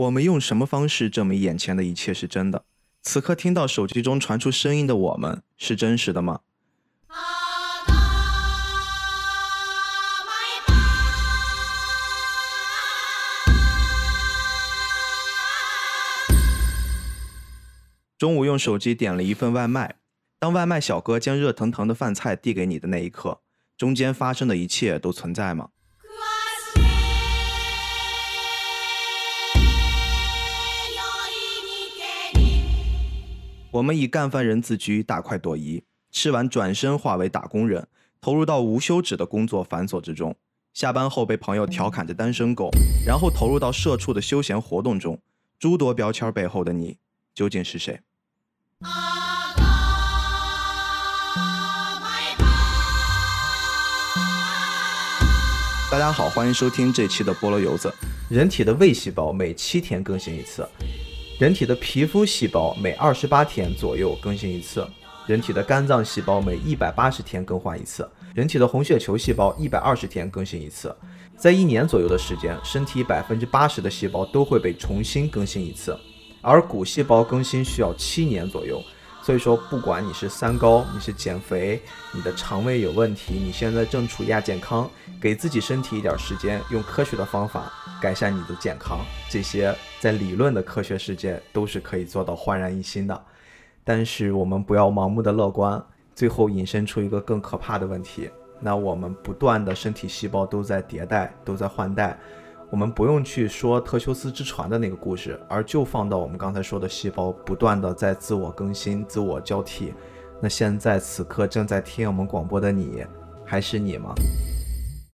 我们用什么方式证明眼前的一切是真的？此刻听到手机中传出声音的我们是真实的吗？中午用手机点了一份外卖，当外卖小哥将热腾腾的饭菜递给你的那一刻，中间发生的一切都存在吗？我们以干饭人自居，大快朵颐，吃完转身化为打工人，投入到无休止的工作繁琐之中。下班后被朋友调侃着单身狗，然后投入到社畜的休闲活动中。诸多标签背后的你，究竟是谁？大家好，欢迎收听这期的菠萝油子。人体的胃细胞每七天更新一次。人体的皮肤细胞每二十八天左右更新一次，人体的肝脏细胞每一百八十天更换一次，人体的红血球细胞一百二十天更新一次，在一年左右的时间，身体百分之八十的细胞都会被重新更新一次，而骨细胞更新需要七年左右。所以说，不管你是三高，你是减肥，你的肠胃有问题，你现在正处亚健康，给自己身体一点时间，用科学的方法改善你的健康，这些在理论的科学世界都是可以做到焕然一新的。但是我们不要盲目的乐观，最后引申出一个更可怕的问题，那我们不断的身体细胞都在迭代，都在换代。我们不用去说特修斯之船的那个故事，而就放到我们刚才说的细胞不断的在自我更新、自我交替。那现在此刻正在听我们广播的你，还是你吗？